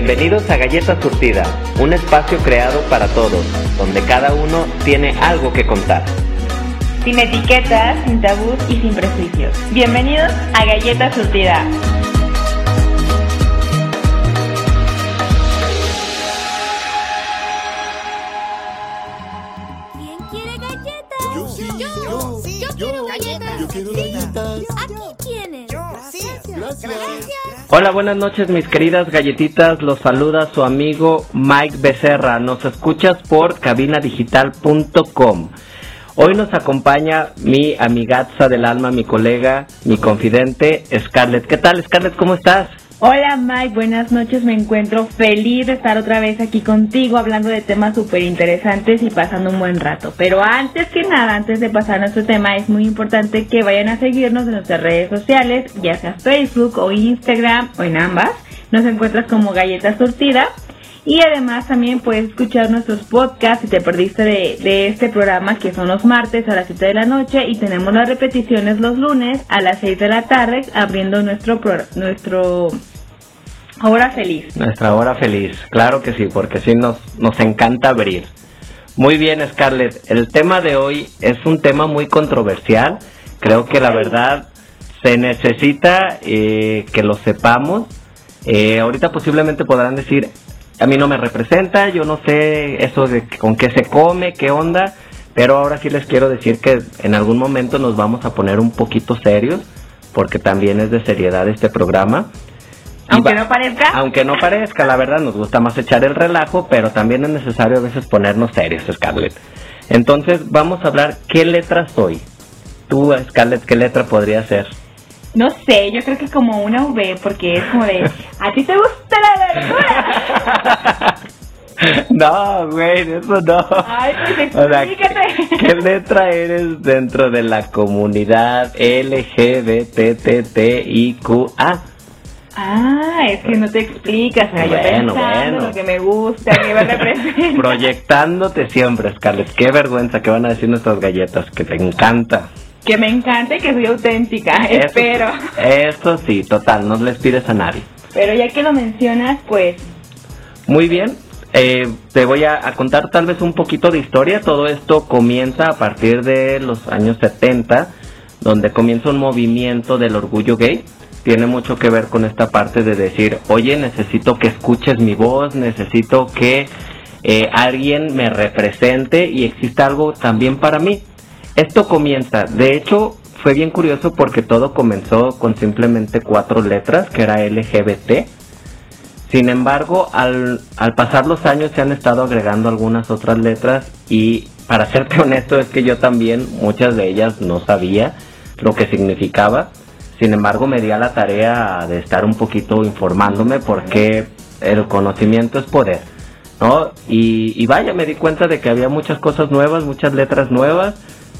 Bienvenidos a Galleta Surtida, un espacio creado para todos, donde cada uno tiene algo que contar. Sin etiquetas, sin tabús y sin prejuicios. Bienvenidos a Galleta Surtida. Hola, buenas noches mis queridas galletitas, los saluda su amigo Mike Becerra, nos escuchas por cabinadigital.com. Hoy nos acompaña mi amigaza del alma, mi colega, mi confidente, Scarlett. ¿Qué tal Scarlett? ¿Cómo estás? Hola Mike, buenas noches. Me encuentro feliz de estar otra vez aquí contigo hablando de temas súper interesantes y pasando un buen rato. Pero antes que nada, antes de pasar a nuestro tema, es muy importante que vayan a seguirnos en nuestras redes sociales, ya sea Facebook o Instagram o en ambas. Nos encuentras como Galleta Surtida. Y además también puedes escuchar nuestros podcasts si te perdiste de, este programa que son los martes a las 7 de la noche y tenemos las repeticiones los lunes a las 6 de la tarde abriendo nuestro pro- nuestro hora feliz. Nuestra hora feliz, claro que sí, porque sí nos, nos encanta abrir. Muy bien, Scarlett, el tema de hoy es un tema muy controversial. Creo que la verdad se necesita eh, que lo sepamos. Eh, ahorita posiblemente podrán decir, a mí no me representa, yo no sé eso de con qué se come, qué onda, pero ahora sí les quiero decir que en algún momento nos vamos a poner un poquito serios, porque también es de seriedad este programa. Aunque va- no parezca. aunque no parezca, la verdad, nos gusta más echar el relajo, pero también es necesario a veces ponernos serios, Scarlett. Entonces, vamos a hablar qué letra soy. Tú, Scarlett, ¿qué letra podría ser? No sé, yo creo que como una V porque es como de ¿A ti te gusta la verdura? no, güey, eso no. Ay, pues O sea. ¿Qué letra eres dentro de la comunidad LGBTTIQA? Ah, es que no te explicas, o sea, yo Bueno, pensando bueno. lo que me gusta, que me representa. Proyectándote siempre, Scarlett. Qué vergüenza que van a decir nuestras galletas, que te encanta. Que me encanta y que soy auténtica, Eso- espero. Eso sí, total, no les pides a nadie. Pero ya que lo mencionas, pues Muy bien, eh, te voy a, a contar tal vez un poquito de historia. Todo esto comienza a partir de los años 70, donde comienza un movimiento del orgullo gay. Tiene mucho que ver con esta parte de decir, oye, necesito que escuches mi voz, necesito que eh, alguien me represente y exista algo también para mí. Esto comienza, de hecho, fue bien curioso porque todo comenzó con simplemente cuatro letras, que era LGBT. Sin embargo, al, al pasar los años se han estado agregando algunas otras letras y para serte honesto es que yo también muchas de ellas no sabía lo que significaba. Sin embargo, me di a la tarea de estar un poquito informándome porque el conocimiento es poder, ¿no? Y, y vaya, me di cuenta de que había muchas cosas nuevas, muchas letras nuevas,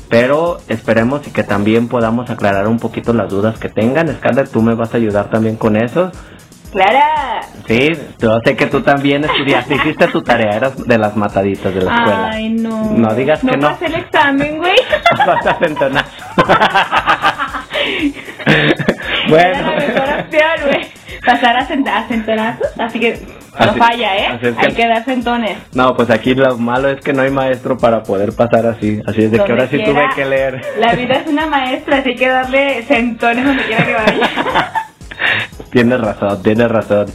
pero esperemos y que también podamos aclarar un poquito las dudas que tengan. Scarlett, tú me vas a ayudar también con eso. Clara. Sí, yo sé que tú también estudiaste, hiciste tu tarea, eras de las mataditas de la escuela. Ay, no. No digas que no. pasé el examen, güey. Vas a centonar. Era bueno. la mejor opción, güey. Pasar a, centonazos, así que no Así- falla, ¿eh? así es que- Hay que dar centones. No, pues aquí lo malo es que no hay maestro para poder pasar así. Así es de que ahora sí tuve que leer. La vida es una maestra, así hay que darle centones donde quiera que vaya. Tienes razón, tienes razón.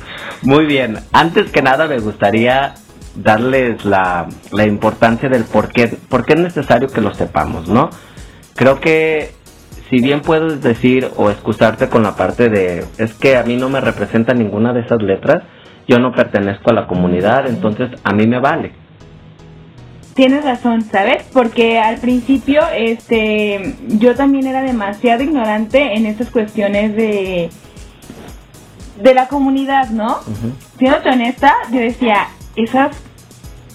Muy bien, antes que nada me gustaría darles la, la importancia del por qué, por qué es necesario que lo sepamos, ¿no? Creo que si bien puedes decir o excusarte con la parte de es que a mí no me representa ninguna de esas letras, yo no pertenezco a la comunidad, entonces a mí me vale. Tienes razón, ¿sabes? Porque al principio, este, yo también era demasiado ignorante en estas cuestiones de, de la comunidad, ¿no? Ujú. Siendo honesta, yo decía, esas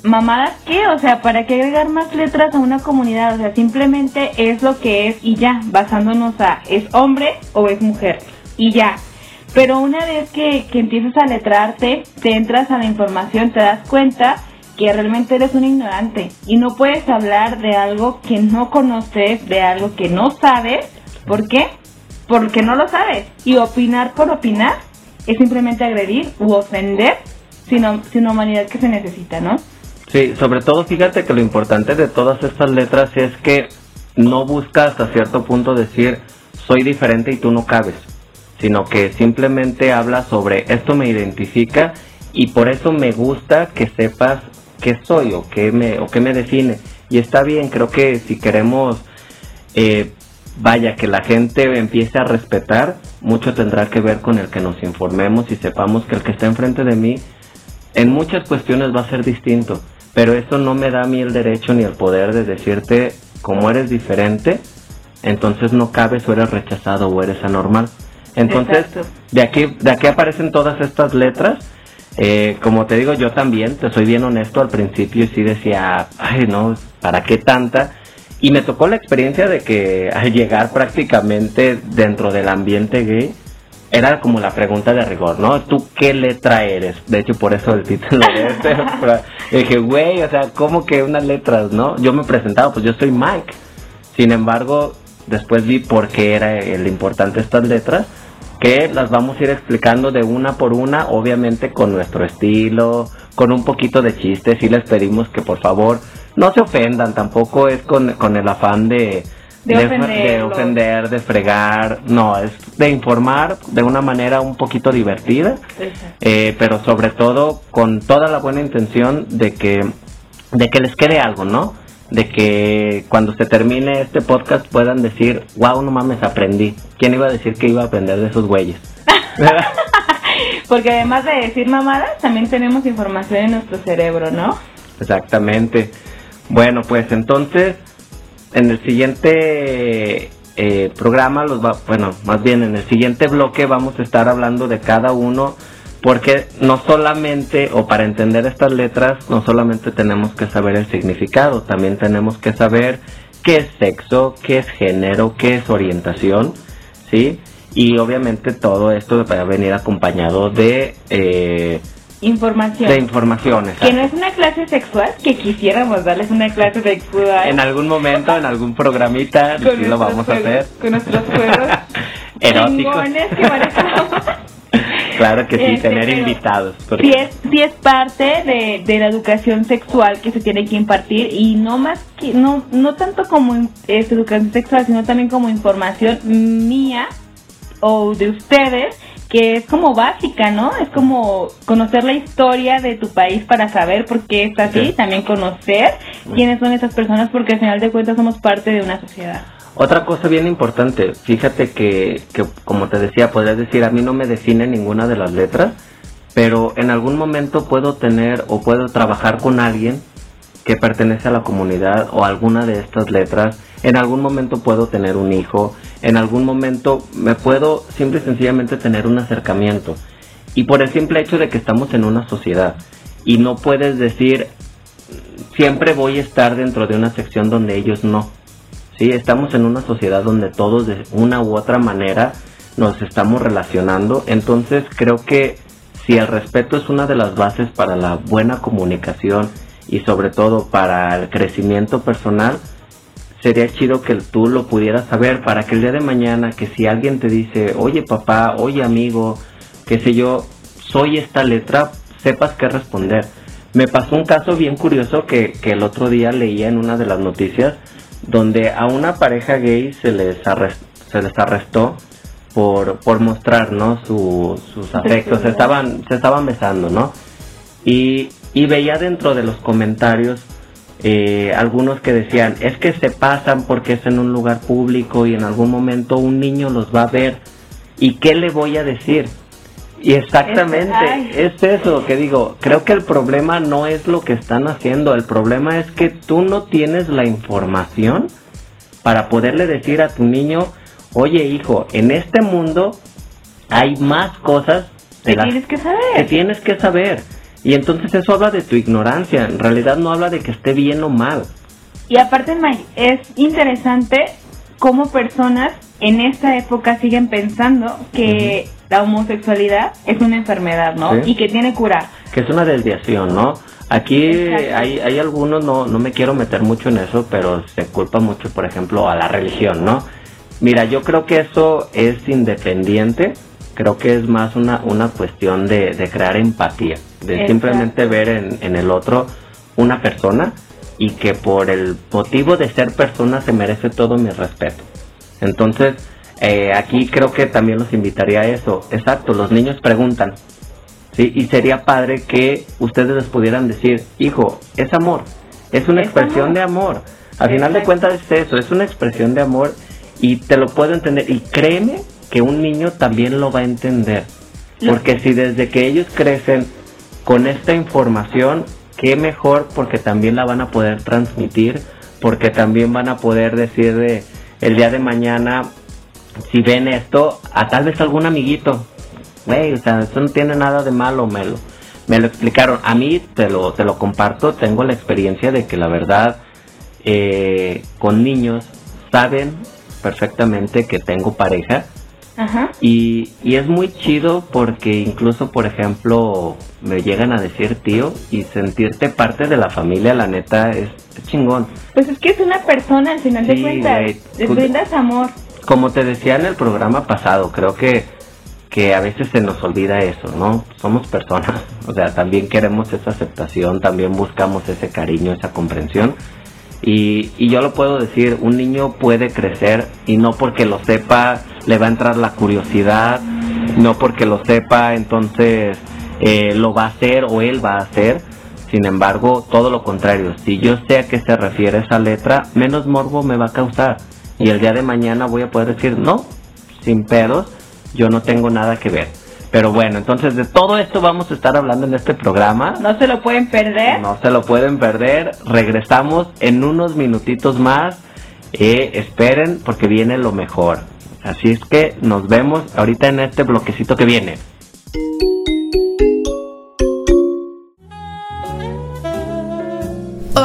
mamadas qué, o sea, ¿para qué agregar más letras a una comunidad? O sea, simplemente es lo que es y ya, basándonos a, ¿es hombre o es mujer? Y ya. Pero una vez que, que empiezas a letrarte, te entras a la información, te das cuenta que realmente eres un ignorante y no puedes hablar de algo que no conoces, de algo que no sabes. ¿Por qué? Porque no lo sabes. Y opinar por opinar es simplemente agredir u ofender sino, sino humanidad que se necesita, ¿no? Sí, sobre todo fíjate que lo importante de todas estas letras es que no busca hasta cierto punto decir soy diferente y tú no cabes, sino que simplemente habla sobre esto me identifica y por eso me gusta que sepas qué soy o qué me, o qué me define. Y está bien, creo que si queremos, eh, vaya, que la gente empiece a respetar, mucho tendrá que ver con el que nos informemos y sepamos que el que está enfrente de mí en muchas cuestiones va a ser distinto. Pero eso no me da a mí el derecho ni el poder de decirte, como eres diferente, entonces no cabes o eres rechazado o eres anormal. Entonces, Exacto. de aquí, de aquí aparecen todas estas letras. Eh, como te digo, yo también, te soy bien honesto, al principio sí decía, ay no, ¿para qué tanta? Y me tocó la experiencia de que al llegar prácticamente dentro del ambiente gay, era como la pregunta de rigor, ¿no? ¿Tú qué letra eres? De hecho, por eso el título de este. dije, güey, o sea, ¿cómo que unas letras, no? Yo me presentaba, pues yo soy Mike. Sin embargo, después vi por qué era el importante estas letras, que las vamos a ir explicando de una por una, obviamente con nuestro estilo, con un poquito de chiste. Sí les pedimos que por favor no se ofendan, tampoco es con, con el afán de, De de, ofender, de fregar, no, es de informar de una manera un poquito divertida, eh, pero sobre todo con toda la buena intención de que, de que les quede algo, ¿no? De que cuando se termine este podcast puedan decir, wow, no mames, aprendí. ¿Quién iba a decir que iba a aprender de esos güeyes? Porque además de decir mamadas, también tenemos información en nuestro cerebro, ¿no? Exactamente. Bueno, pues entonces, en el siguiente eh, programa, los va, bueno, más bien en el siguiente bloque vamos a estar hablando de cada uno, porque no solamente, o para entender estas letras, no solamente tenemos que saber el significado, también tenemos que saber qué es sexo, qué es género, qué es orientación, ¿sí? Y obviamente todo esto va a venir acompañado de, eh, Información. de informaciones. que no es una clase sexual, que quisiéramos darles una clase sexual. En algún momento, en algún programita, sí lo vamos a juegos- hacer. Con nuestros juegos Eróticos. que manejamos. Claro que sí, Este, tener invitados. porque- Sí es, sí es parte de, de la educación sexual que se tiene que impartir y no más que, no, no tanto como es educación sexual, sino también como información mía o de ustedes que es como básica, ¿no? Es como conocer la historia de tu país para saber por qué está así, Sí. también conocer quiénes son esas personas porque al final de cuentas somos parte de una sociedad. Otra cosa bien importante, fíjate que, que, como te decía, podrías decir, a mí no me define ninguna de las letras, pero en algún momento puedo tener o puedo trabajar con alguien que pertenece a la comunidad o alguna de estas letras. En algún momento puedo tener un hijo, en algún momento me puedo simple y sencillamente tener un acercamiento. Y por el simple hecho de que estamos en una sociedad y no puedes decir, siempre voy a estar dentro de una sección donde ellos no. Sí, estamos en una sociedad donde todos de una u otra manera nos estamos relacionando, entonces creo que si el respeto es una de las bases para la buena comunicación y sobre todo para el crecimiento personal, sería chido que tú lo pudieras saber para que el día de mañana que si alguien te dice, oye papá, oye amigo, qué sé yo, soy esta letra, sepas qué responder. Me pasó un caso bien curioso que, que el otro día leía en una de las noticias donde a una pareja gay se les, arres- se les arrestó por, por mostrar ¿no? Su- sus afectos, se estaban, se estaban besando, ¿no? Y, y veía dentro de los comentarios eh, algunos que decían, es que se pasan porque es en un lugar público y en algún momento un niño los va a ver. ¿Y qué le voy a decir? Y exactamente, es eso que digo, creo que el problema no es lo que están haciendo, el problema es que tú no tienes la información para poderle decir a tu niño, oye hijo, en este mundo hay más cosas de Que las tienes que que saber. tienes que saber. Y entonces eso habla de tu ignorancia, en realidad no habla de que esté bien o mal. Y aparte, Mike, es interesante cómo personas en esta época siguen pensando que la homosexualidad es una enfermedad, ¿no? Sí. Y que tiene cura. que es una desviación, ¿no? Aquí hay, hay algunos, no, no me quiero meter mucho en eso, pero se culpa mucho, por ejemplo, a la religión, ¿no? Mira, yo creo que eso es independiente. creo que es más una, una cuestión de, de crear empatía, de Exacto. simplemente ver en, en el otro una persona y que por el motivo de ser persona se merece todo mi respeto. Entonces, eh, aquí creo que también los invitaría a eso. Exacto, los niños preguntan. ¿sí? Y sería padre que ustedes les pudieran decir, hijo, es amor, es una Es expresión amor. de amor. Al final de cuentas es eso, es una expresión de amor y te lo puedo entender. Y créeme que un niño también lo va a entender. Porque si desde que ellos crecen con esta información, qué mejor porque también la van a poder transmitir, porque también van a poder decir de el día de mañana, si ven esto, a tal vez algún amiguito, güey, o sea, eso no tiene nada de malo, me lo, me lo explicaron. A mí te lo, te lo comparto, tengo la experiencia de que la verdad, eh, con niños, saben perfectamente que tengo pareja Ajá. y, y es muy chido porque incluso, por ejemplo, me llegan a decir tío y sentirte parte de la familia, la neta, es, es chingón. Pues es que es una persona, al final Sí, de cuentas. Les brindas amor. Como te decía en el programa pasado, creo que, que a veces se nos olvida eso, ¿no? Somos personas, o sea, también queremos esa aceptación, también buscamos ese cariño, esa comprensión. Y, y yo lo puedo decir, un niño puede crecer y no porque lo sepa le va a entrar la curiosidad, no porque lo sepa entonces eh, lo va a hacer o él va a hacer. Sin embargo, todo lo contrario, si yo sé a qué se refiere esa letra, menos morbo me va a causar. Y el día de mañana voy a poder decir, no, sin pedos, yo no tengo nada que ver. Pero bueno, entonces de todo esto vamos a estar hablando en este programa. No se lo pueden perder. No se lo pueden perder. Regresamos en unos minutitos más. Eh, esperen porque viene lo mejor. Así es que nos vemos ahorita en este bloquecito que viene.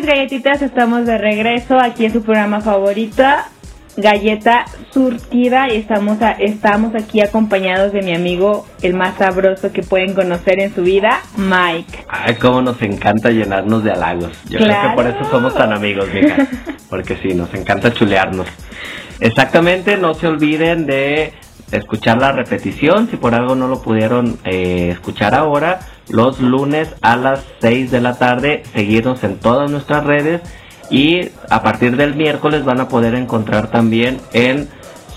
Mis galletitas? Estamos de regreso aquí en su programa favorito, Galleta Surtida, y estamos, a- estamos aquí acompañados de mi amigo, el más sabroso que pueden conocer en su vida, Mike. Ay, cómo nos encanta llenarnos de halagos. Yo creo Claro. que por eso somos tan amigos, mija. Porque sí, nos encanta chulearnos. Exactamente, no se olviden de escuchar la repetición. Si por algo no lo pudieron eh, escuchar ahora, los lunes a las 6 de la tarde, seguirnos en todas nuestras redes. Y a partir del miércoles van a poder encontrar también en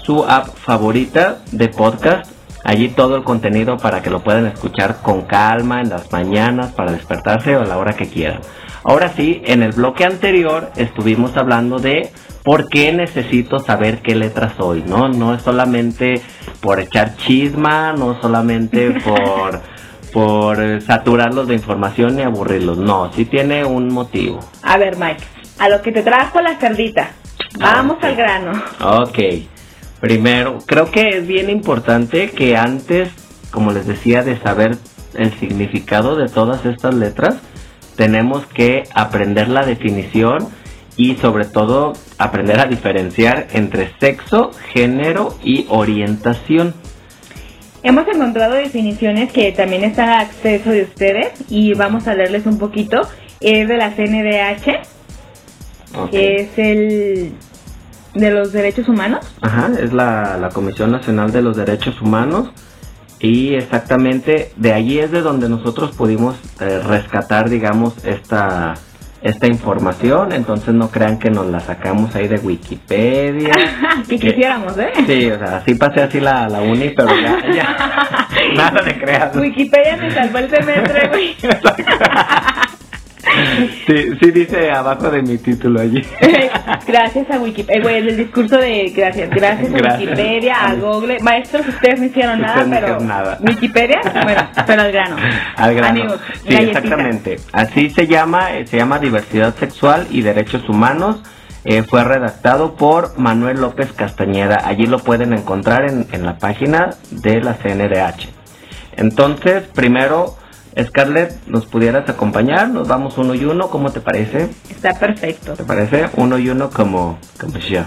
su app favorita de podcast. Allí todo el contenido para que lo puedan escuchar con calma en las mañanas para despertarse o a la hora que quieran. Ahora sí, en el bloque anterior estuvimos hablando de por qué necesito saber qué letra soy, ¿no? No es solamente por echar chisma, no solamente por, por saturarlos de información y aburrirlos, no, sí tiene un motivo. A ver, Mike, a lo que te trajo la cerdita. Vamos al grano. Ok, primero, creo que es bien importante que antes, como les decía, de saber el significado de todas estas letras, tenemos que aprender la definición y sobre todo aprender a diferenciar entre sexo, género y orientación. Hemos encontrado definiciones que también están a acceso de ustedes y vamos a leerles un poquito. Es de la CNDH, que es el de los derechos humanos. Ajá, es la, la Comisión Nacional de los Derechos Humanos y exactamente de allí es de donde nosotros pudimos eh, rescatar, digamos, esta, esta información. Entonces no crean que nos la sacamos ahí de Wikipedia. que quisiéramos, ¿eh? Sí, o sea, así pasé así la, la uni, pero ya, ya, nada de creas. Wikipedia te salvó el semestre, güey. Sí, sí dice abajo de mi título allí. gracias a Wikipedia, güey, el discurso de gracias, gracias a Gracias. Wikipedia, a Google, maestros, ustedes no hicieron nada, Ustedes no pero hicieron nada. Wikipedia, bueno, pero al grano. Al grano. Amigos, sí, galletita. exactamente. Así se llama, eh, se llama diversidad sexual y derechos humanos. eh, fue redactado por Manuel López Castañeda. Allí lo pueden encontrar en, en la página de la CNDH. Entonces, primero, Scarlett, ¿nos pudieras acompañar? Nos vamos uno y uno, ¿cómo te parece? Está perfecto. ¿Te parece? Uno y uno como, como yo.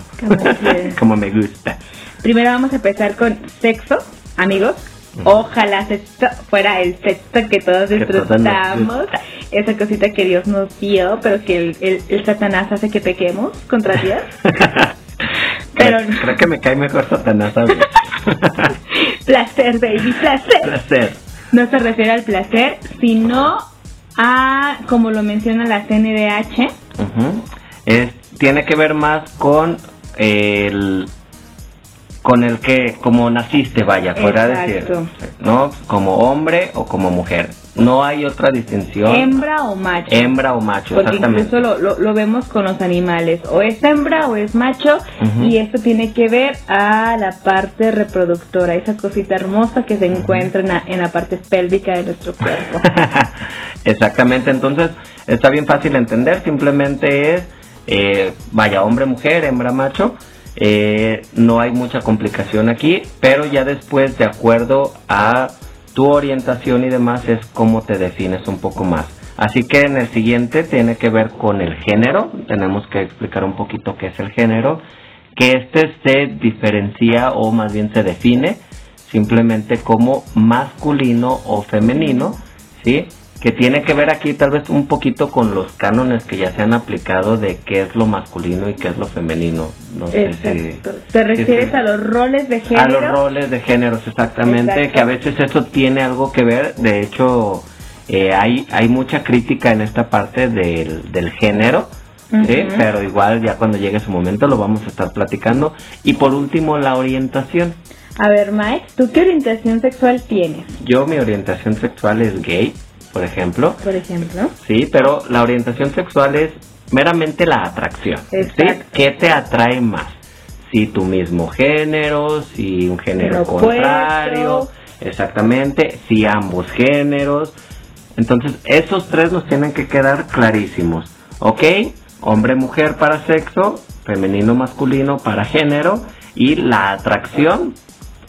Como me gusta. Primero vamos a empezar con sexo, amigos. Ojalá sexo fuera el sexo que todos Que disfrutamos. gusta. Esa cosita que Dios nos dio, pero que el, el- el Satanás hace que pequemos contra Dios. Pero- creo, creo que me cae mejor Satanás placer, baby, placer. Placer. No se refiere al placer, sino a, como lo menciona la CNDH. Es- tiene que ver más con el con el que como naciste vaya podría decir no como hombre o como mujer no hay otra distinción. Hembra o macho. hembra o macho Porque exactamente. incluso lo, lo, lo vemos con los animales, o es hembra o es macho, y esto tiene que ver a la parte reproductora, esa cosita hermosa que se encuentra en la, en la parte pélvica de nuestro cuerpo. Exactamente, entonces está bien fácil de entender, simplemente es, eh, vaya, hombre, mujer, hembra, macho, eh, no hay mucha complicación aquí, pero ya después, de acuerdo a tu orientación y demás, es cómo te defines un poco más. Así que en el siguiente tiene que ver con el género, tenemos que explicar un poquito qué es el género, que este se diferencia o más bien se define simplemente como masculino o femenino, ¿sí? Que tiene que ver aquí tal vez un poquito con los cánones que ya se han aplicado de qué es lo masculino y qué es lo femenino. No sé si... Exacto. ¿Te refieres sí. a los roles de A género? los roles de géneros, exactamente, Exacto. que a veces eso tiene algo que ver, de hecho eh, hay, hay mucha crítica en esta parte del, del género, ¿sí? Ujú. pero igual ya cuando llegue su momento lo vamos a estar platicando. Y por último, la orientación. A ver, Mike, ¿tú qué orientación sexual tienes, Yo mi orientación sexual es gay, por ejemplo, por ejemplo? sí, pero la orientación sexual es meramente la atracción. ¿sí? Exacto. ¿Qué te atrae más? Si tu mismo género, si un género contrario, exactamente, si ambos géneros. Entonces, esos tres nos tienen que quedar clarísimos, ¿ok? Hombre-mujer para sexo, femenino-masculino para género y la atracción,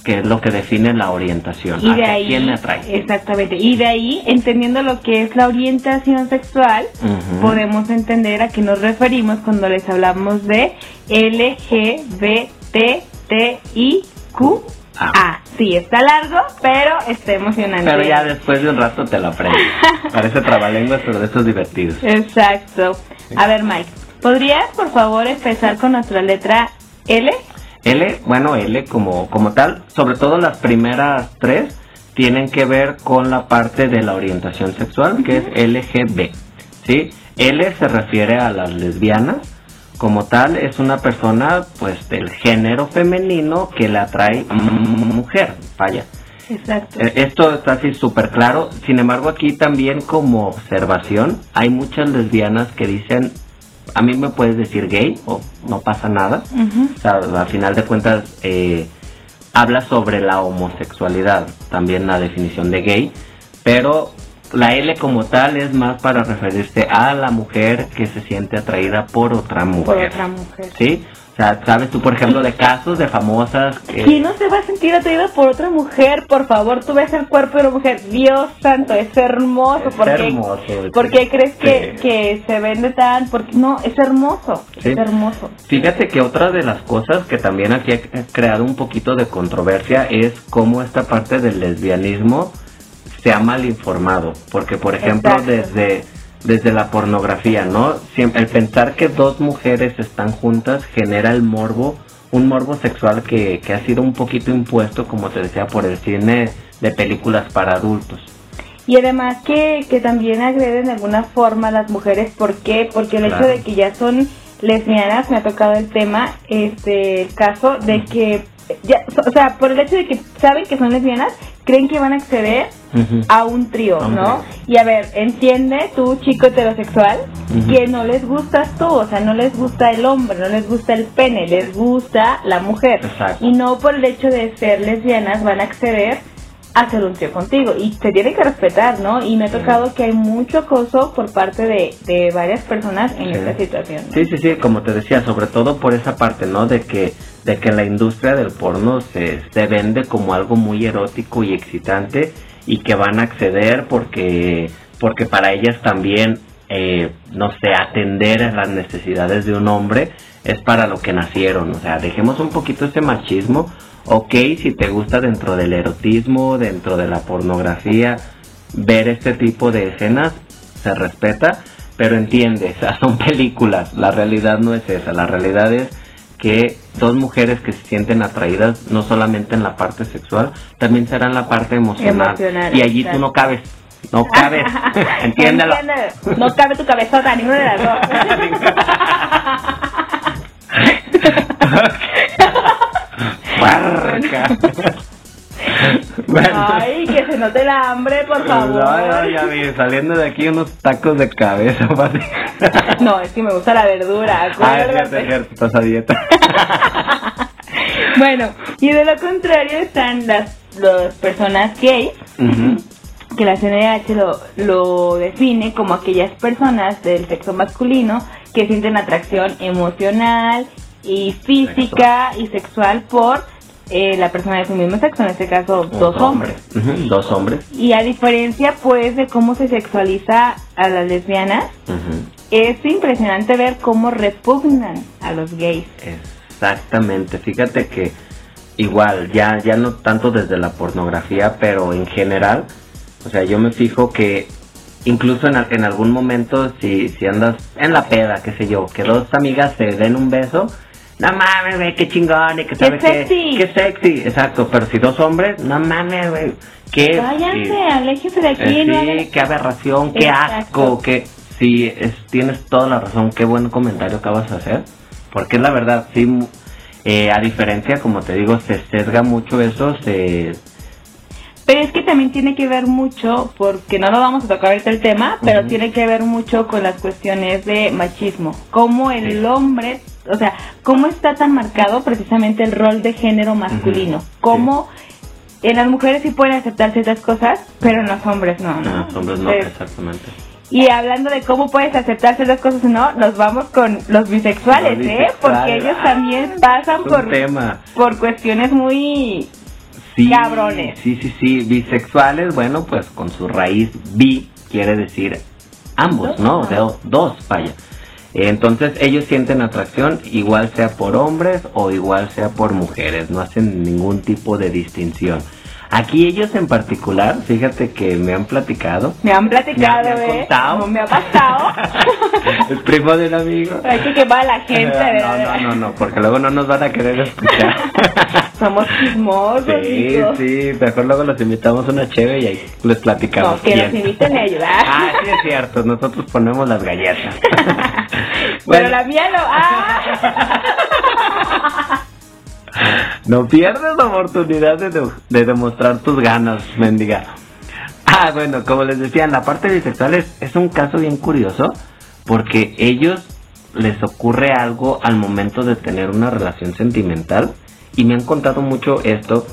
que es lo que define la orientación. Y de ¿Hacia ahí, quién me atrae? exactamente, y de ahí, entendiendo lo que es la orientación sexual, podemos entender a qué nos referimos cuando les hablamos de LGBTTIQA. Ah. Sí, está largo, pero está emocionante. Pero ya después de un rato te lo aprendes. Parece trabalenguas, pero de esos divertidos. Exacto. A ver, Mike, ¿podrías por favor empezar con nuestra letra L? L, bueno, L como, como tal, sobre todo las primeras tres, tienen que ver con la parte de la orientación sexual, que es LGB. ¿sí? L se refiere a las lesbianas. Como tal, es una persona pues del género femenino que le atrae mujer. Vaya. Exacto. Eh, Esto está así súper claro. Sin embargo, aquí también como observación, hay muchas lesbianas que dicen, a mí me puedes decir gay o no pasa nada. O sea, al final de cuentas, eh, habla sobre la homosexualidad, también la definición de gay, pero la L como tal es más para referirse a la mujer que se siente atraída por otra mujer. Por otra mujer. ¿Sí? O sea, sabes tú, por ejemplo, de casos de famosas que... ¿Quién no se va a sentir atraído por otra mujer? Por favor, tú ves el cuerpo de una mujer. Dios santo, es hermoso. Es ¿Por qué, hermoso, ¿por qué crees que, sí. que se vende tan? Porque no, es hermoso. Sí. Es hermoso. Fíjate que otra de las cosas que también aquí ha creado un poquito de controversia es cómo esta parte del lesbianismo se ha mal informado. Porque, por ejemplo, Exacto. desde, desde la pornografía, ¿no? Siempre, el pensar que dos mujeres están juntas genera el morbo, un morbo sexual que, que ha sido un poquito impuesto, como te decía, por el cine de películas para adultos. Y además que, que también agreden de alguna forma a las mujeres. ¿Por qué? Porque el hecho de que ya son lesbianas, me ha tocado el tema, este, el caso de que, ya, o sea, por el hecho de que saben que son lesbianas, creen que van a acceder a un trío, ¿no? Y a ver, entiende tú, chico heterosexual, que no les gustas tú, o sea, no les gusta el hombre, no les gusta el pene, les gusta la mujer. Exacto. Y no por el hecho de ser lesbianas van a acceder hacer un trío contigo y se tiene que respetar, ¿no? Y me ha tocado que hay mucho acoso por parte de, de varias personas en Sí. esta situación. ¿no? Sí, sí, sí, como te decía, sobre todo por esa parte, ¿no? De que, de que la industria del porno se, se vende como algo muy erótico y excitante y que van a acceder porque, porque para ellas también, eh, no sé, atender a las necesidades de un hombre es para lo que nacieron. O sea, dejemos un poquito ese machismo. Ok, si te gusta dentro del erotismo, dentro de la pornografía, ver este tipo de escenas, se respeta, pero entiende, o sea, son películas, la realidad no es esa, la realidad es que dos mujeres que se sienten atraídas no solamente en la parte sexual, también será en la parte emocional. Emocional, y allí tú no cabes, no cabes, entiéndelo. Entiéndelo. No cabe tu cabezota, ninguna de las dos. Barca. bueno. Ay, que se note el hambre, por favor. No, no, ya vi, saliendo de aquí unos tacos de cabeza, Pati. No, es que me gusta la verdura. Ah, es cierto, es cierto, estás a dieta. bueno, y de lo contrario están las, las personas gays, Ujú. que la CNDH lo, lo define como aquellas personas del sexo masculino que sienten atracción emocional y física y sexual por eh, la persona de su mismo sexo, en este caso dos hombres. Dos hombres. Y a diferencia pues de cómo se sexualiza a las lesbianas, es impresionante ver cómo repugnan a los gays. Exactamente, fíjate que igual, ya, ya no tanto desde la pornografía, pero en general, o sea, yo me fijo que incluso en, en algún momento, si, si andas en la peda, qué sé yo, que dos amigas se den un beso, no mames, güey, qué chingón, y que sabe qué, sexy. qué sexy, exacto, pero si dos hombres, no mames, güey, qué... Váyanse, eh, aléjense de aquí. eh, no sí, hagan- qué aberración, qué Exacto. asco, qué... Sí, es, tienes toda la razón, qué buen comentario acabas de hacer. Porque es la verdad, sí, eh, a diferencia, como te digo, se sesga mucho eso, se... Pero es que también tiene que ver mucho, porque no lo vamos a tocar ahorita el tema, pero tiene que ver mucho con las cuestiones de machismo. Cómo el Sí. hombre, o sea, cómo está tan marcado precisamente el rol de género masculino. Cómo en las mujeres sí pueden aceptar ciertas cosas, pero en los hombres no. ¿no? No, los hombres no, Entonces, exactamente. Y hablando de cómo puedes aceptar ciertas cosas o no, nos vamos con los bisexuales, Los ¿eh? Porque ellos también pasan Es un por, tema. por cuestiones muy... Sí, Cabrones. Sí, sí, sí, bisexuales, bueno, pues con su raíz bi quiere decir ambos, ¿no? O sea, dos, vaya. Entonces ellos sienten atracción igual sea por hombres o igual sea por mujeres, no hacen ningún tipo de distinción. Aquí ellos en particular, fíjate que me han platicado. Me han platicado, Me han ¿eh? contado. No me ha pasado. El primo de un amigo. Hay que quemar a la gente, no, ¿verdad? no, no, no, porque luego no nos van a querer escuchar. Somos chismosos, Sí, sí, mejor luego los invitamos a una cheve y ahí les platicamos. No, que bien. nos inviten ellos, ¿verdad? Ah, sí es cierto, nosotros ponemos las galletas. Pero la mía no. ¡Ah! No pierdes la oportunidad de, de- de demostrar tus ganas, mendiga. Ah, bueno, como les decía, en la parte bisexual es, es un caso bien curioso porque ellos les ocurre algo al momento de tener una relación sentimental y me han contado mucho esto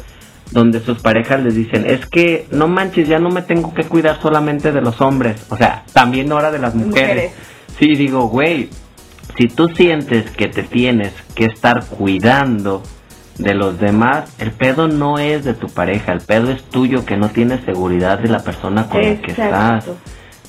donde sus parejas les dicen, es que no manches, ya no me tengo que cuidar solamente de los hombres, o sea, también ahora de las mujeres. Mujeres. Sí, digo, güey, si tú sientes que te tienes que estar cuidando de los demás, el pedo no es de tu pareja, el pedo es tuyo que no tienes seguridad de la persona con la que estás.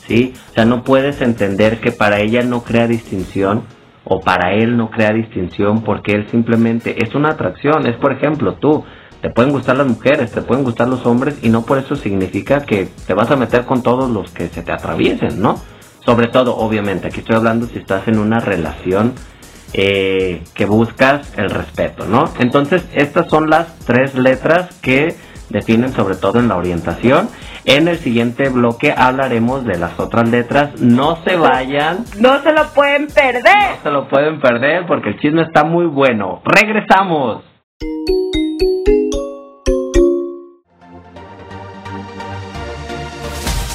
¿sí? O sea, no puedes entender que para ella no crea distinción o para él no crea distinción porque él simplemente es una atracción. Es, por ejemplo, tú, te pueden gustar las mujeres, te pueden gustar los hombres y no por eso significa que te vas a meter con todos los que se te atraviesen, ¿no? Sobre todo, obviamente, aquí estoy hablando si estás en una relación eh, que buscas el respeto, ¿no? Entonces, estas son las tres letras que definen sobre todo en la orientación. En el siguiente bloque hablaremos de las otras letras. No se vayan, No se lo pueden perder. no se lo pueden perder porque el chisme está muy bueno. Regresamos.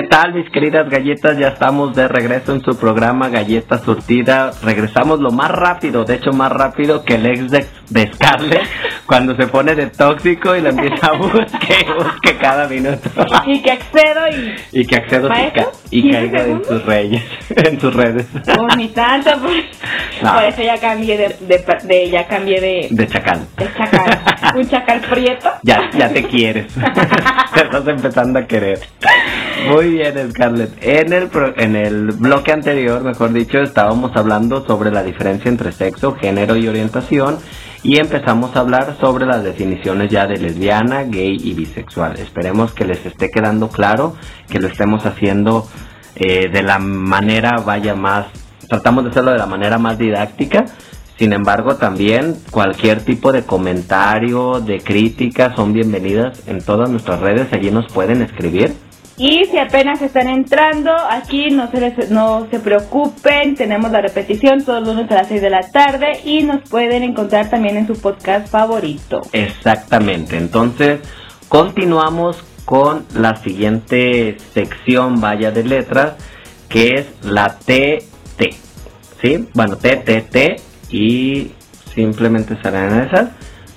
¿Qué tal mis queridas galletas? Ya estamos de regreso en su programa Galleta Surtida. Regresamos lo más rápido, de hecho más rápido que el ex de, de Scarlett cuando se pone de tóxico y la empieza a busque, busque cada minuto. Y que accedo y... Y que accedo y ¿15 caiga en sus reyes, en sus redes. Pues. No. Por eso ya cambié de, de, de- ya cambié de, De chacal. de chacal. Un chacal prieto. Ya, ya te quieres. te estás empezando a querer. Muy bien, Scarlett. En el, pro- en el bloque anterior, mejor dicho, estábamos hablando sobre la diferencia entre sexo, género y orientación. Y empezamos a hablar sobre las definiciones ya de lesbiana, gay y bisexual. Esperemos que les esté quedando claro, que lo estemos haciendo eh, de la manera, vaya más, tratamos de hacerlo de la manera más didáctica. Sin embargo, también cualquier tipo de comentario, de crítica son bienvenidas en todas nuestras redes. Allí nos pueden escribir. Y si apenas están entrando, aquí no se, les- no se preocupen, tenemos la repetición todos los lunes a las 6 de la tarde y nos pueden encontrar también en su podcast favorito. Exactamente. Entonces, continuamos con la siguiente sección, vaya de letras, que es la TT. ¿Sí? Bueno, TTT y simplemente serán esas.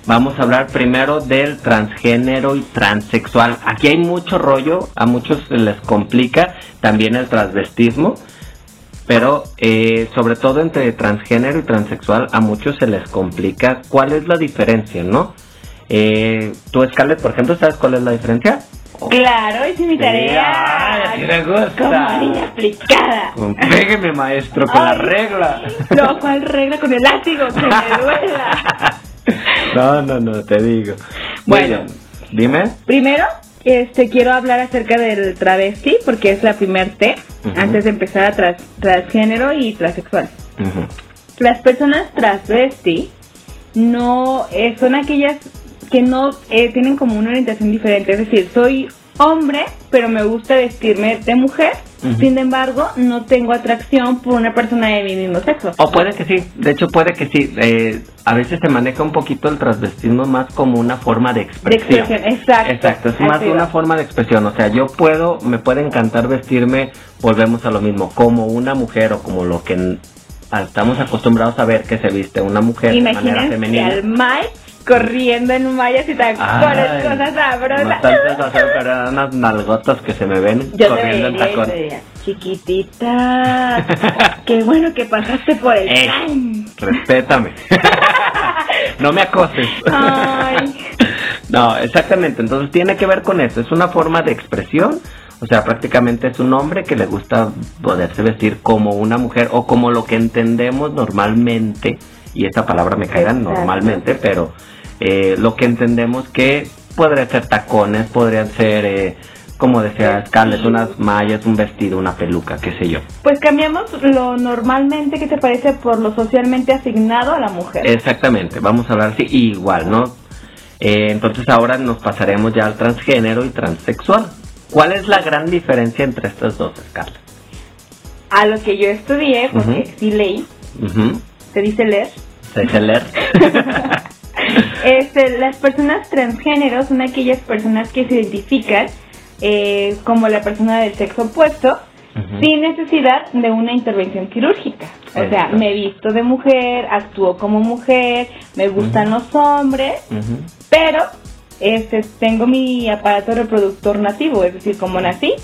Vamos a hablar primero del transgénero y transexual. Aquí hay mucho rollo, a muchos se les complica también el transvestismo, pero eh, sobre todo entre transgénero y transexual a muchos se les complica cuál es la diferencia, ¿no? Eh, Tú, Scarlett, por ejemplo, ¿sabes cuál es la diferencia? Claro, hice mi Sí, tarea. así me gusta. Como aplicada. Pégame, maestro, con la regla. No, ¿cuál regla? Con el látigo, que me duela. no, no, no, te digo. Bueno. Bueno, dime. Primero, este, quiero hablar acerca del travesti, porque es la primer T, antes de empezar a tras, transgénero y transexual. Las personas transvesti no eh, son aquellas que no eh, tienen como una orientación diferente, es decir, soy hombre, pero me gusta vestirme de mujer, Sin embargo, no tengo atracción por una persona de mi mismo sexo. O puede que sí, de hecho puede que sí. Eh, a veces se maneja un poquito el transvestismo más como una forma de De expresión. expresión, exacto. Exacto, es más una forma de expresión. O sea, yo puedo, me puede encantar vestirme, volvemos a lo mismo, como una mujer o como lo que estamos acostumbrados a ver que se viste una mujer de manera femenina. al Mike corriendo en mallas y tacones, Ay, cosas no sabrosas. hacer, pero unas nalgotas que se me ven Yo corriendo en vería tacón. te chiquitita, qué bueno que pasaste por el respétame. no me acoses. Ay. No, exactamente. Entonces tiene que ver con eso. Es una forma de expresión. O sea, prácticamente es un hombre que le gusta poderse vestir como una mujer o como lo que entendemos normalmente. Y esta palabra me caerá Exacto. normalmente, pero eh, lo que entendemos que podría ser tacones, podrían ser, eh, como decía Scarlett, unas mallas, un vestido, una peluca, qué sé yo. Pues cambiamos lo normalmente que te parece por lo socialmente asignado a la mujer. Exactamente, vamos a hablar así, igual, ¿no? Eh, entonces ahora nos pasaremos ya al transgénero y transexual. ¿Cuál es la gran diferencia entre estas dos, Scarlett? A lo que yo estudié, porque Ujú. sí leí, se dice leer. ¿Se dice leer? Este, las personas transgénero son aquellas personas que se identifican eh, como la persona del sexo opuesto sin necesidad de una intervención quirúrgica. O sea, me visto de mujer, actúo como mujer, me gustan los hombres, pero este, tengo mi aparato reproductor nativo, es decir, como nací,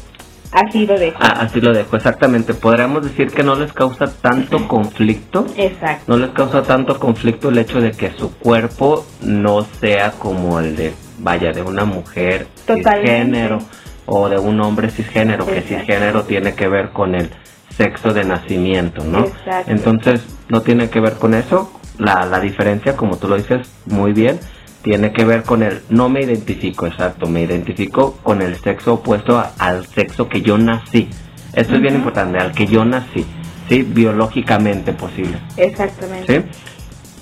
así lo dejo. Ah, así lo dejo, exactamente. Podríamos decir que no les causa tanto conflicto. Exacto. No les causa tanto conflicto el hecho de que su cuerpo no sea como el de, vaya, de una mujer Totalmente. cisgénero o de un hombre cisgénero, que cisgénero tiene que ver con el sexo de nacimiento, ¿no? Exacto. Entonces, no tiene que ver con eso. La, la diferencia, como tú lo dices muy bien, tiene que ver con el no me identifico, exacto, me identifico con el sexo opuesto a- al sexo que yo nací. Esto es bien importante, al que yo nací, ¿sí? Biológicamente posible, Exactamente. ¿sí?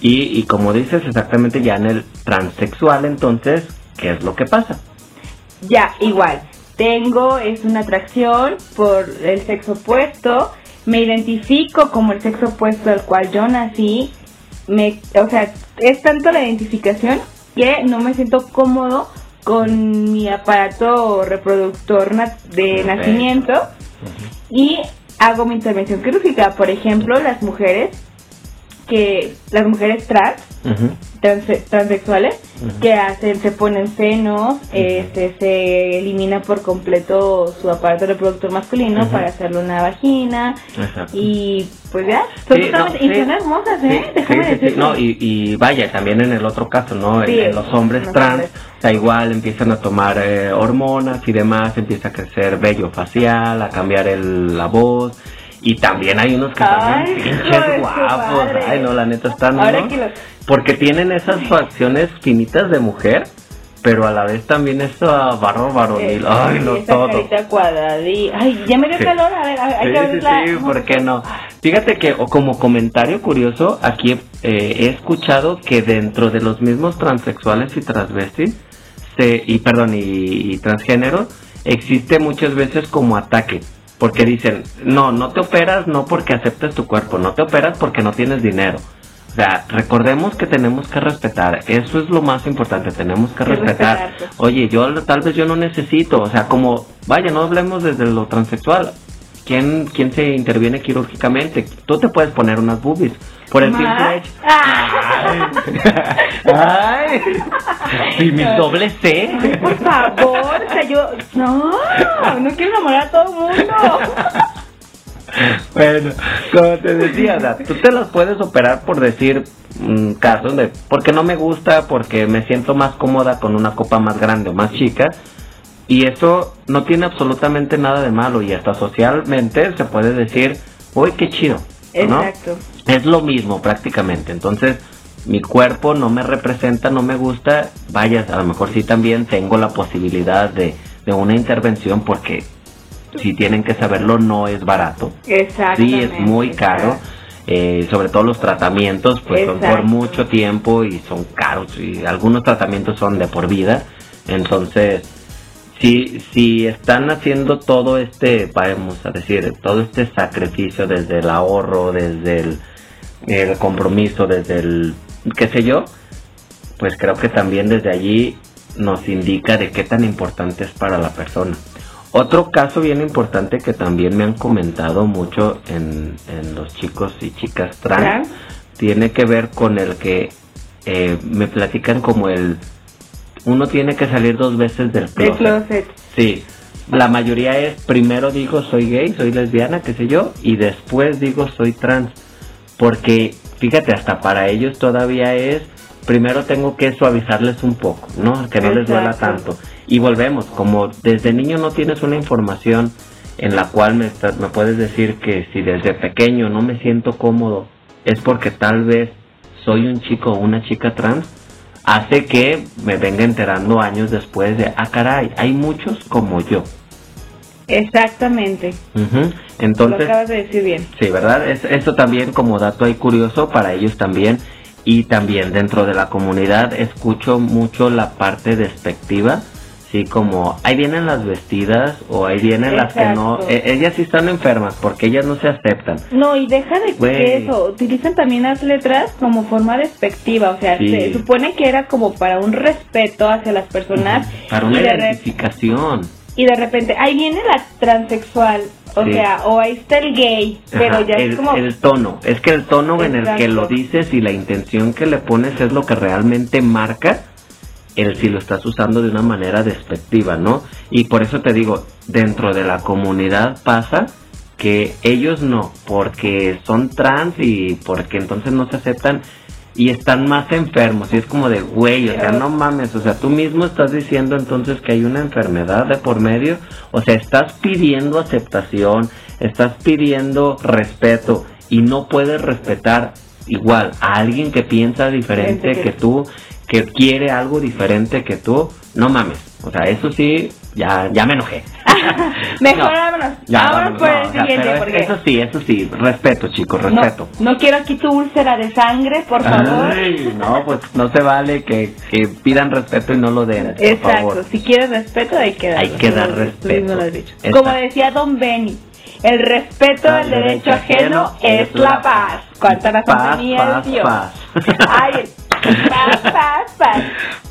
Y, y como dices, exactamente ya en el transexual, entonces, ¿qué es lo que pasa? Ya, igual. Tengo, es una atracción por el sexo opuesto. Me identifico como el sexo opuesto al cual yo nací. Me, o sea, es tanto la identificación que no me siento cómodo con mi aparato reproductor de nacimiento y hago mi intervención quirúrgica. Por ejemplo, las mujeres que las mujeres trans Transe- transexuales que hacen, se ponen senos, este, se elimina por completo su aparato reproductor masculino para hacerle una vagina Exacto. y pues ya, son Sí, no, y son hermosas, ¿eh? Sí, Déjame sí, sí, sí. decirte. No, y, y vaya, también en el otro caso, ¿no? En- los hombres los trans, hombres. o sea, igual empiezan a tomar eh, hormonas y demás, empieza a crecer vello facial, a cambiar el, la voz. Y también hay unos que Ay, pinches guapos. Ay, no, la neta están, Ahora ¿no? los- Porque tienen esas facciones finitas de mujer, pero a la vez también esa barro varonil. Eh, Ay, no, todo. Ay, ya me dio Sí. calor, a ver, hay Sí, que sí, abrirla. sí, ¿por qué no? Fíjate que, o como comentario curioso, aquí eh, he escuchado que dentro de los mismos transexuales y transvestis, se, y perdón, y, y transgénero, existe muchas veces como ataque. Porque dicen, no, no te operas no porque aceptes tu cuerpo, no te operas porque no tienes dinero. O sea, recordemos que tenemos que respetar, eso es lo más importante, tenemos que Que respetar. respetar, pues. Oye, yo tal vez yo no necesito, o sea, como, vaya, no hablemos desde lo transexual. ¿Quién, ¿Quién se interviene quirúrgicamente? Tú te puedes poner unas boobies. Por el simple hecho. Ah. Ay. Y mi doble C. Ay, por favor, o sea, yo, no, no quiero enamorar a todo el mundo. Bueno, como te decía, o sea, tú te las puedes operar por decir mm, casos de porque no me gusta, porque me siento más cómoda con una copa más grande o más chica. Y eso no tiene absolutamente nada de malo y hasta socialmente se puede decir, uy, qué chido. ¿no? Exacto. Es lo mismo prácticamente. Entonces, mi cuerpo no me representa, no me gusta. Vaya, a lo mejor sí también tengo la posibilidad de, de una intervención porque si tienen que saberlo, no es barato. Exacto. Sí, es muy caro. eh, sobre todo los tratamientos, pues son por mucho tiempo y son caros. Y algunos tratamientos son de por vida. Entonces, si, si están haciendo todo este, vamos a decir, todo este sacrificio desde el ahorro, desde el, el compromiso, desde el, qué sé yo, pues creo que también desde allí nos indica de qué tan importante es para la persona. Otro caso bien importante que también me han comentado mucho en, en los chicos y chicas trans, Trans. tiene que ver con el que eh, me platican como el uno tiene que salir dos veces del De closet. closet. Sí, la mayoría es primero digo soy gay, soy lesbiana, qué sé yo, y después digo soy trans. Porque fíjate, hasta para ellos todavía es primero tengo que suavizarles un poco, ¿no? Que no les duela tanto. Y volvemos, como desde niño no tienes una información en la cual me, estás- me puedes decir que si desde pequeño no me siento cómodo, es porque tal vez soy un chico o una chica trans, hace que me venga enterando años después de, ah, caray, hay muchos como yo. Exactamente. Lo Entonces, acabas de decir bien. sí, ¿verdad? Es, eso también como dato ahí curioso para ellos también. Y también dentro de la comunidad escucho mucho la parte despectiva. Sí, como ahí vienen las vestidas o ahí vienen las que no. E- ellas sí están enfermas porque ellas no se aceptan. No, y deja de Güey. que eso, utilizan también las letras como forma despectiva, o sea, Sí. se supone que era como para un respeto hacia las personas Para una identificación. y de repente, ahí viene la transexual, o Sí. sea, o ahí está el gay, pero Ajá, ya el, es como... el tono, es que el tono en el que lo dices y la intención que le pones es lo que realmente marca el si lo estás usando de una manera despectiva, ¿no? Y por eso te digo, dentro de la comunidad pasa que ellos no, porque son trans y porque entonces no se aceptan y están más enfermos. Y es como de, güey, o sea, no mames, o sea, tú mismo estás diciendo entonces que hay una enfermedad de por medio. O sea, estás pidiendo aceptación, estás pidiendo respeto y no puedes respetar igual a alguien que piensa diferente que- tú, que quiere algo diferente que tú. No mames, o sea, eso sí, ya, ya me enojé. Mejor No. vámonos. Ya, vámonos por no, el o sea, siguiente, porque Eso sí, eso sí, respeto, chicos, respeto. no quiero aquí tu úlcera de sangre, por favor. Ay, no, pues no se vale que, que pidan respeto y no lo den. por Exacto, favor. si quieres respeto hay que darlo. Hay que dar respeto. Como decía Don Benny, el respeto al derecho ajeno es la paz. ¿Cuánta razón Paz, tenía paz, el tío? paz. Ay, paz, paz.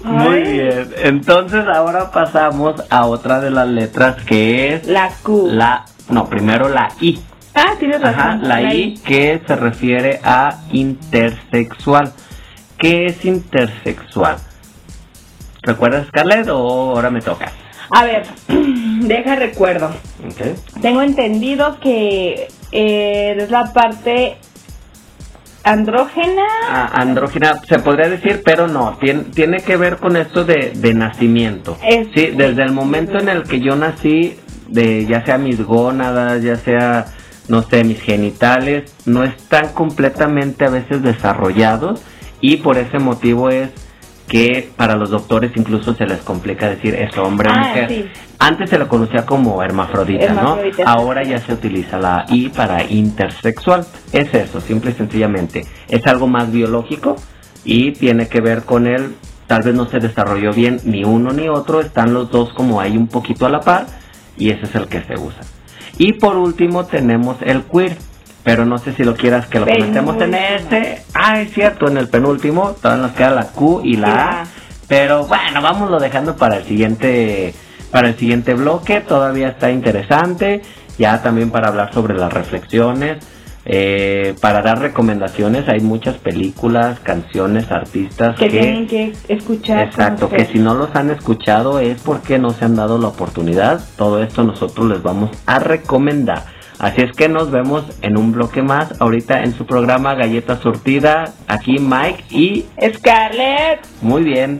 Muy bien. Entonces ahora pasamos a otra de las letras que es La Q. la, no, primero la I. Ah, tienes razón. Ajá, la I que se refiere a intersexual. ¿Qué es intersexual? ¿Recuerdas Scarlett o ahora me toca? A ver, deja recuerdo. Ok. Tengo entendido que eh, es la parte andrógena. Ah, andrógina se podría decir, pero no, tiene, tiene que ver con esto de, de nacimiento. Es- sí, desde el momento en el que yo nací, de ya sea mis gónadas, ya sea, no sé, mis genitales, no están completamente a veces desarrollados y por ese motivo es que para los doctores incluso se les complica decir es hombre o Ah, mujer. sí. Antes se lo conocía como hermafrodita, Hermafrodita. ¿no? Ahora ya se utiliza la I para intersexual. Es eso, simple y sencillamente. Es algo más biológico y tiene que ver con él. Tal vez no se desarrolló bien ni uno ni otro, están los dos como ahí un poquito a la par y ese es el que se usa. Y por último tenemos el queer, pero no sé si lo quieras que lo comentemos en este. Ah, es cierto, en el penúltimo todavía nos queda la Q y la Y la A. A. Pero bueno, vámonos dejando para el siguiente para el siguiente bloque. Todavía está interesante. Ya también para hablar sobre las reflexiones. eh, para dar recomendaciones. Hay muchas películas, canciones, artistas que tienen que escuchar. Exacto, que si no los han escuchado es porque no se han dado la oportunidad. Todo esto nosotros les vamos a recomendar. Así es que nos vemos en un bloque más ahorita en su programa Galleta Surtida. Aquí Mike y Scarlett. muy bien.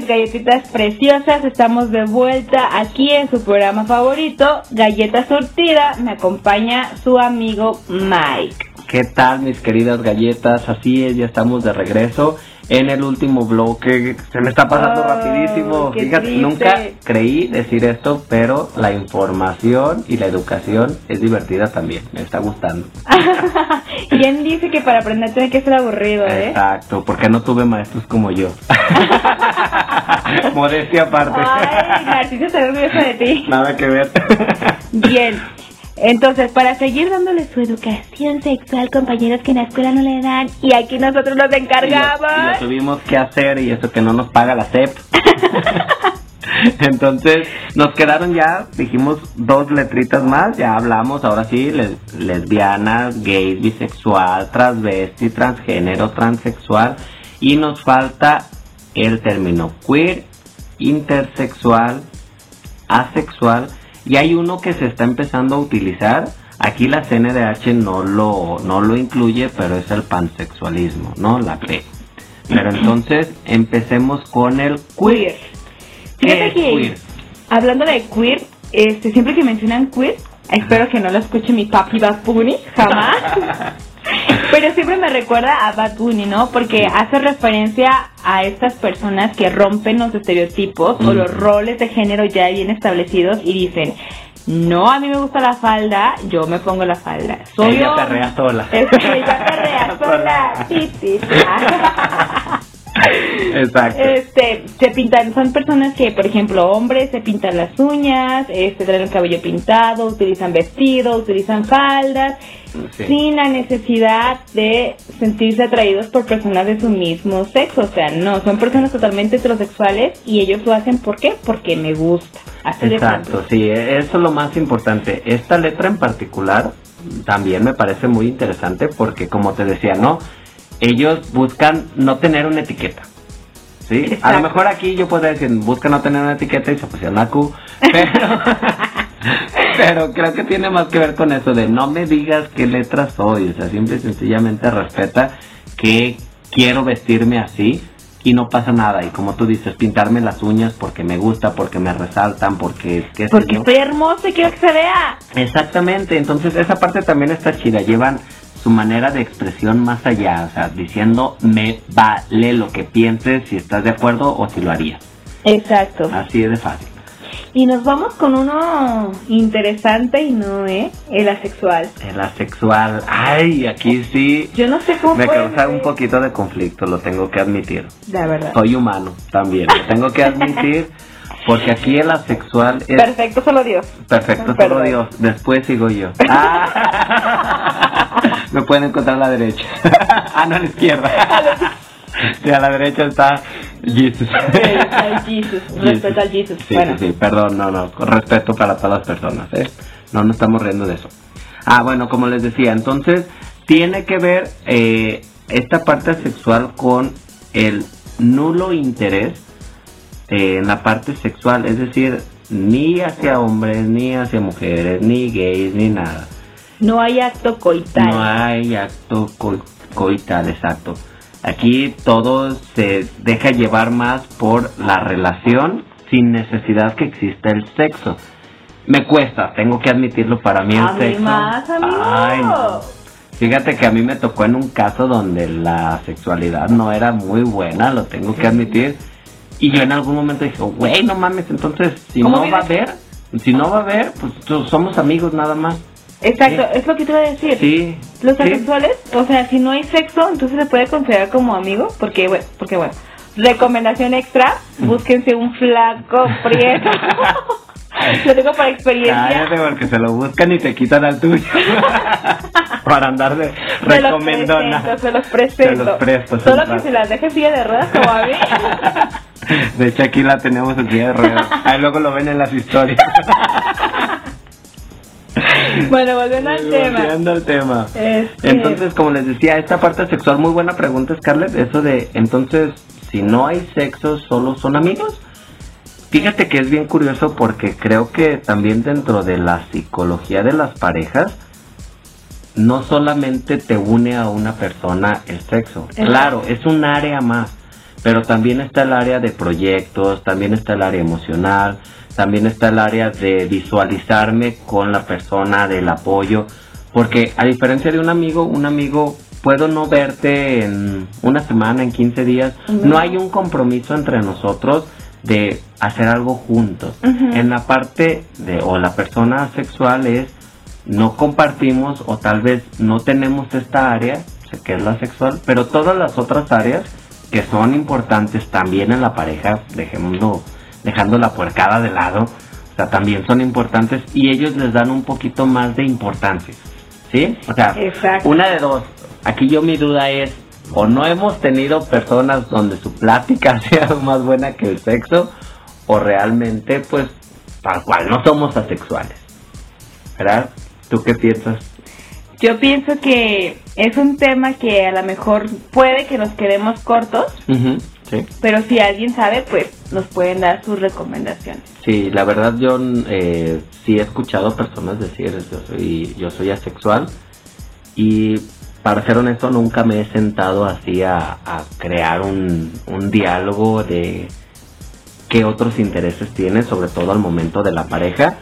Mis galletitas preciosas. Estamos de vuelta aquí en su programa favorito, Galleta Surtida. Me acompaña su amigo Mike. ¿Qué tal mis queridas galletas? Así es, ya estamos de regreso en el último bloque. Se me está pasando Oh, rapidísimo. Fíjate, triste. nunca creí decir esto, pero la información y la educación es divertida también. Me está gustando. ¿Quién dice que para aprender tiene que ser aburrido, eh? Exacto, porque no tuve maestros como yo. Modestia aparte. Ay, Narciso está orgulloso de ti. Nada que ver. Bien. Entonces, para seguir dándole su educación sexual, compañeros que en la escuela no le dan, y aquí nosotros nos Y lo, y lo encargamos. tuvimos que hacer y eso que no nos paga la CEP. Entonces nos quedaron ya, dijimos dos letritas más, ya hablamos ahora sí, les- lesbianas, gay, bisexual, transvesti, transgénero, transexual y nos falta el término queer, intersexual, asexual y hay uno que se está empezando a utilizar. Aquí la CNDH no lo, no lo incluye, pero es el pansexualismo, ¿no? La P. Pero entonces empecemos con el queer. ¿Qué Fíjate es que, queer? hablando de queer, este, siempre que mencionan queer, espero que no lo escuche mi papi Bad Bunny, jamás. Pero siempre me recuerda a Bad Bunny, ¿no? Porque hace referencia a estas personas que rompen los estereotipos o Mm. los roles de género ya bien establecidos y dicen, no, a mí me gusta la falda, yo me pongo la falda. Soy Ella hom- perrea sola. Es que ella perrea sola. Exacto. Este, se pintan, son personas que, por ejemplo, hombres se pintan las uñas, este, traen el cabello pintado, utilizan vestidos, utilizan faldas, Sí. sin la necesidad de sentirse atraídos por personas de su mismo sexo. O sea, no, son personas totalmente heterosexuales y ellos lo hacen, ¿por qué? Porque me gusta. Así Exacto, sí, eso es lo más importante. Esta letra en particular también me parece muy interesante porque, como te decía, ¿no? Ellos buscan no tener una etiqueta. ¿Sí? A lo mejor aquí yo podría decir, busca no tener una etiqueta y se pusieron la Q, pero, pero creo que tiene más que ver con eso de no me digas qué letra soy, o sea, simple y sencillamente respeta que quiero vestirme así y no pasa nada. Y como tú dices, pintarme las uñas porque me gusta, porque me resaltan, porque... qué Porque estoy hermosa y quiero que se vea. Exactamente, entonces esa parte también está chida, llevan su manera de expresión más allá, o sea, diciendo me vale lo que pienses, si estás de acuerdo o si lo harías. Exacto. Así es de fácil. Y nos vamos con uno interesante y no, ¿eh? El asexual. El asexual, ay, aquí sí Yo no sé cómo me causa un poquito de conflicto, lo tengo que admitir. La verdad. Soy humano también, lo tengo que admitir, porque aquí el asexual es Perfecto, solo Dios. perfecto, solo. Dios, después sigo yo. Ah, me pueden encontrar a la derecha. ah, no, a la izquierda. Sí, a la derecha está Jesus. Jesus. Respeto al Jesus. Sí, bueno. sí, sí, perdón, no, no, respeto para todas las personas, ¿eh? No, no estamos riendo de eso. Ah, bueno, como les decía, entonces tiene que ver eh, esta parte sexual con el nulo interés eh, en la parte sexual, es decir, ni hacia hombres, ni hacia mujeres, ni gays, ni nada. No hay acto coital. No hay acto co- coital, exacto. Aquí todo se deja llevar más por la relación sin necesidad que exista el sexo. Me cuesta, tengo que admitirlo para mí el A mí sexo. más, amigo. Ay, no. Fíjate que a mí me tocó en un caso donde la sexualidad no era muy buena, lo tengo que admitir. Y yo en algún momento dije, güey, no mames, entonces si ¿Cómo no va a haber, si no va a haber, pues somos amigos nada más. Exacto, es lo que te iba a decir. Sí. Los sí. asexuales, o sea, si no hay sexo, entonces se puede considerar como amigo, porque bueno, porque bueno, recomendación extra, búsquense un flaco prieto. Lo digo por experiencia. Cállate porque se lo buscan y te quitan al tuyo. Para andar de recomendona. se los presento. Se los presto, Solo que se las deje silla de ruedas como a mí. De hecho aquí la tenemos en silla de ruedas. Ahí luego lo ven en las historias. bueno, volviendo al tema. Volviendo al tema. Este, Entonces, como les decía, esta parte sexual, muy buena pregunta, Scarlett. Eso de, entonces, si no hay sexo, solo son amigos. Fíjate que es bien curioso porque creo que también dentro de la psicología de las parejas, no solamente te une a una persona el sexo. Exacto. Claro, es un área más, pero también está el área de proyectos, también está el área emocional, también está el área de visualizarme con la persona, del apoyo, porque a diferencia de un amigo, un amigo puedo no verte en una semana, en 15 días, no hay un compromiso entre nosotros de hacer algo juntos. En la parte de o la persona sexual es no compartimos o tal vez no tenemos esta área que es la sexual, pero todas las otras áreas que son importantes también en la pareja, dejémoslo, dejando la puercada de lado, o sea, también son importantes y ellos les dan un poquito más de importancia, ¿sí? O sea, Exacto. una de dos. Aquí yo mi duda es, o no hemos tenido personas donde su plática sido más buena que el sexo, o realmente, pues, tal cual, no somos asexuales. ¿Verdad? ¿Tú qué piensas? Yo pienso que es un tema que a lo mejor puede que nos quedemos cortos, Sí. pero si alguien sabe, pues nos pueden dar sus recomendaciones. Sí, la verdad yo eh, sí he escuchado personas decir yo soy, yo soy asexual y para ser honesto nunca me he sentado así a, a crear un, un diálogo de qué otros intereses tiene, sobre todo al momento de la pareja.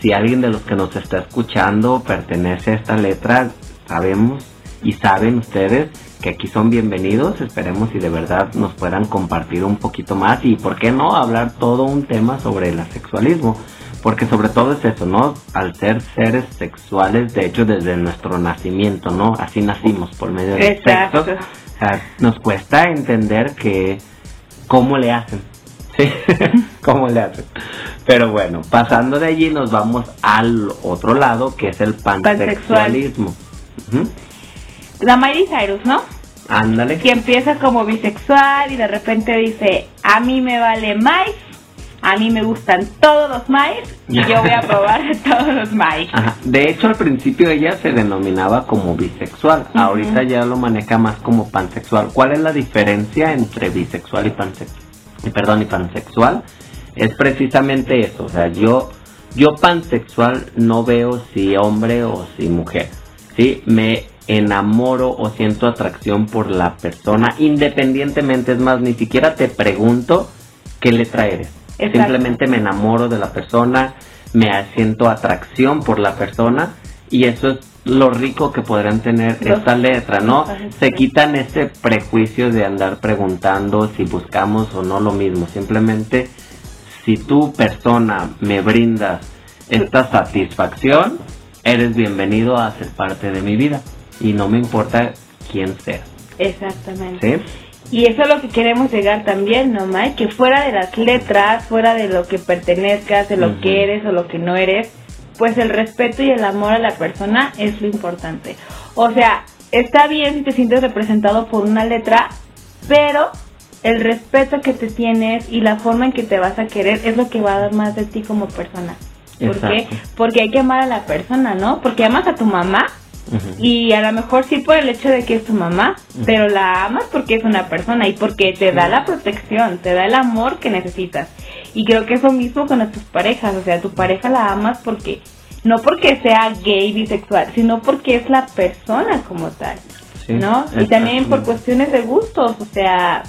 Si alguien de los que nos está escuchando pertenece a esta letra, sabemos y saben ustedes que aquí son bienvenidos. Esperemos y de verdad nos puedan compartir un poquito más y, ¿por qué no?, hablar todo un tema sobre el asexualismo. Porque sobre todo es eso, ¿no? Al ser seres sexuales, de hecho, desde nuestro nacimiento, ¿no? Así nacimos por medio del Exacto. sexo. O sea, nos cuesta entender que cómo le hacen. Sí, cómo le hacen. Pero bueno, pasando de allí nos vamos al otro lado, que es el pansexualismo. La Miley Cyrus, ¿no? Ándale. Que empieza como bisexual y de repente dice, a mí me vale más, a mí me gustan todos los mais y yo voy a probar todos los mais. Ajá. De hecho, al principio ella se denominaba como bisexual. Ahorita ya lo maneja más como pansexual. ¿Cuál es la diferencia entre bisexual y pansexual? Perdón, y pansexual. Es precisamente eso. O sea, yo, yo pansexual no veo si hombre o si mujer. Sí, me enamoro o siento atracción por la persona independientemente. Es más, ni siquiera te pregunto qué letra eres. Exacto. Simplemente me enamoro de la persona, me siento atracción por la persona y eso es lo rico que podrán tener Los- esta letra, ¿no? Se quitan ese prejuicio de andar preguntando si buscamos o no lo mismo. Simplemente, si tú persona me brindas esta satisfacción, eres bienvenido a ser parte de mi vida y no me importa quién sea, Exactamente. ¿sí? Y eso es lo que queremos llegar también, ¿no, Mike? Que fuera de las letras, fuera de lo que pertenezcas, de lo que eres o lo que no eres, pues el respeto y el amor a la persona es lo importante. O sea, está bien si te sientes representado por una letra, pero el respeto que te tienes y la forma en que te vas a querer es lo que va a dar más de ti como persona. ¿Por qué? Exacto. Porque hay que amar a la persona, ¿no? Porque amas a tu mamá Y a lo mejor sí por el hecho de que es tu mamá, pero la amas porque es una persona y porque te da la protección, te da el amor que necesitas. Y creo que es lo mismo con nuestras parejas, o sea, tu pareja la amas porque no porque sea gay, bisexual, sino porque es la persona como tal, Sí, ¿no? Y también por cuestiones de gustos, o sea,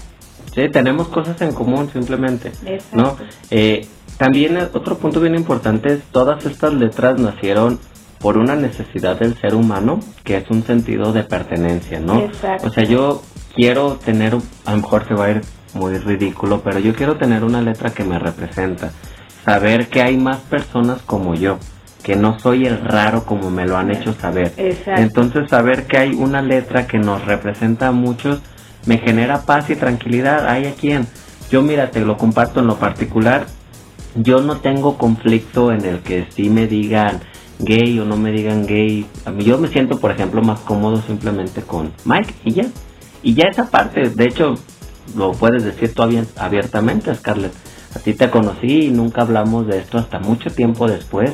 Sí, tenemos cosas en común simplemente, Exacto. ¿no? Eh, también otro punto bien importante es todas estas letras nacieron por una necesidad del ser humano, que es un sentido de pertenencia, ¿no? Exacto. O sea, yo quiero tener, a lo mejor se va a ir muy ridículo, pero yo quiero tener una letra que me representa, saber que hay más personas como yo, que no soy el raro como me lo han hecho saber. Exacto. Entonces saber que hay una letra que nos representa a muchos me genera paz y tranquilidad. Hay a quien. Yo mira, te lo comparto en lo particular. Yo no tengo conflicto en el que sí me digan gay o no me digan gay. A mí yo me siento, por ejemplo, más cómodo simplemente con Mike y ya. Y ya esa parte, de hecho, lo puedes decir abier- abiertamente, Scarlett. A ti te conocí y nunca hablamos de esto hasta mucho tiempo después.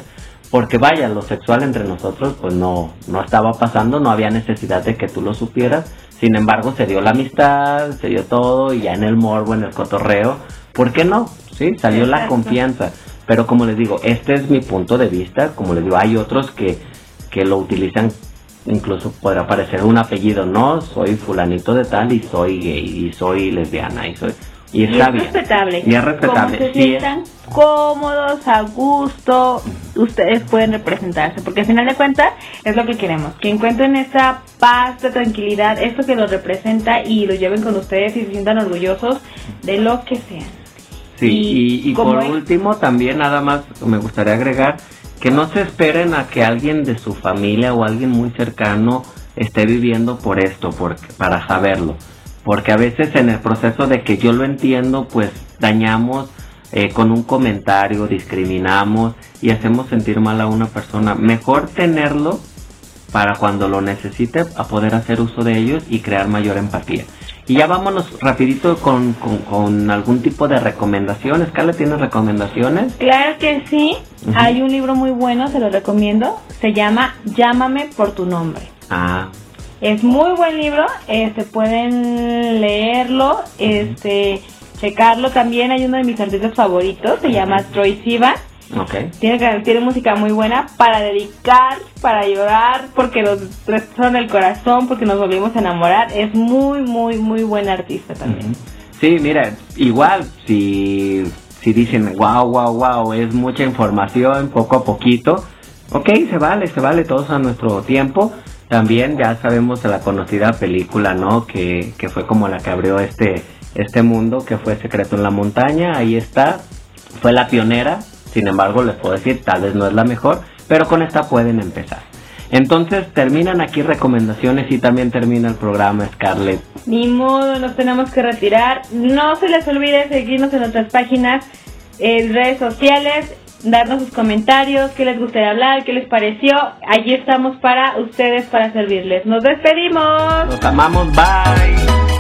Porque vaya, lo sexual entre nosotros pues no, no estaba pasando, no había necesidad de que tú lo supieras. Sin embargo, se dio la amistad, se dio todo y ya en el morbo, en el cotorreo, ¿por qué no? Sí, salió la confianza. Pero como les digo, este es mi punto de vista. Como les digo, hay otros que, que lo utilizan, incluso podrá parecer un apellido, no, soy fulanito de tal y soy gay y soy lesbiana y soy... Y y es respetable. Y es respetable. Como se sí es. sientan cómodos, a gusto, ustedes pueden representarse, porque al final de cuentas es lo que queremos, que encuentren esa paz, esa tranquilidad, esto que los representa y lo lleven con ustedes y se sientan orgullosos de lo que sean. Sí, Y y, y como por es- último también nada más me gustaría agregar que no se esperen a que alguien de su familia o alguien muy cercano esté viviendo por esto, porque, para saberlo. Porque a veces en el proceso de que yo lo entiendo, pues dañamos eh, con un comentario, discriminamos y hacemos sentir mal a una persona. Mejor tenerlo para cuando lo necesite a poder hacer uso de ellos y crear mayor empatía. Y ya vámonos rapidito con, con, con algún tipo de recomendaciones. Carla, ¿tienes recomendaciones? Claro que sí, hay un libro muy bueno, se lo recomiendo, se llama Llámame por tu nombre. Ah, Es muy buen libro, este pueden leerlo, este checarlo también. Hay uno de mis artistas favoritos, se llama Troy Sivan. Tiene, tiene música muy buena para dedicar, para llorar, porque nos son el corazón, porque nos volvimos a enamorar. Es muy, muy, muy buen artista también. Ujú. Sí, mira, igual si, si dicen, wow, wow, wow, es mucha información, poco a poquito, ok, se vale, se vale todos a nuestro tiempo. También ya sabemos de la conocida película, ¿no? Que, que fue como la que abrió este, este mundo, que fue Secreto en la Montaña, ahí está, fue la pionera, sin embargo les puedo decir, tal vez no es la mejor, pero con esta pueden empezar. Entonces terminan aquí recomendaciones y también termina el programa Scarlett. Ni modo, nos tenemos que retirar. No se les olvide seguirnos en nuestras páginas, en redes sociales, darnos sus comentarios, qué les gustaría hablar, qué les pareció. Allí estamos para ustedes, para servirles. Nos despedimos. Los amamos, bye.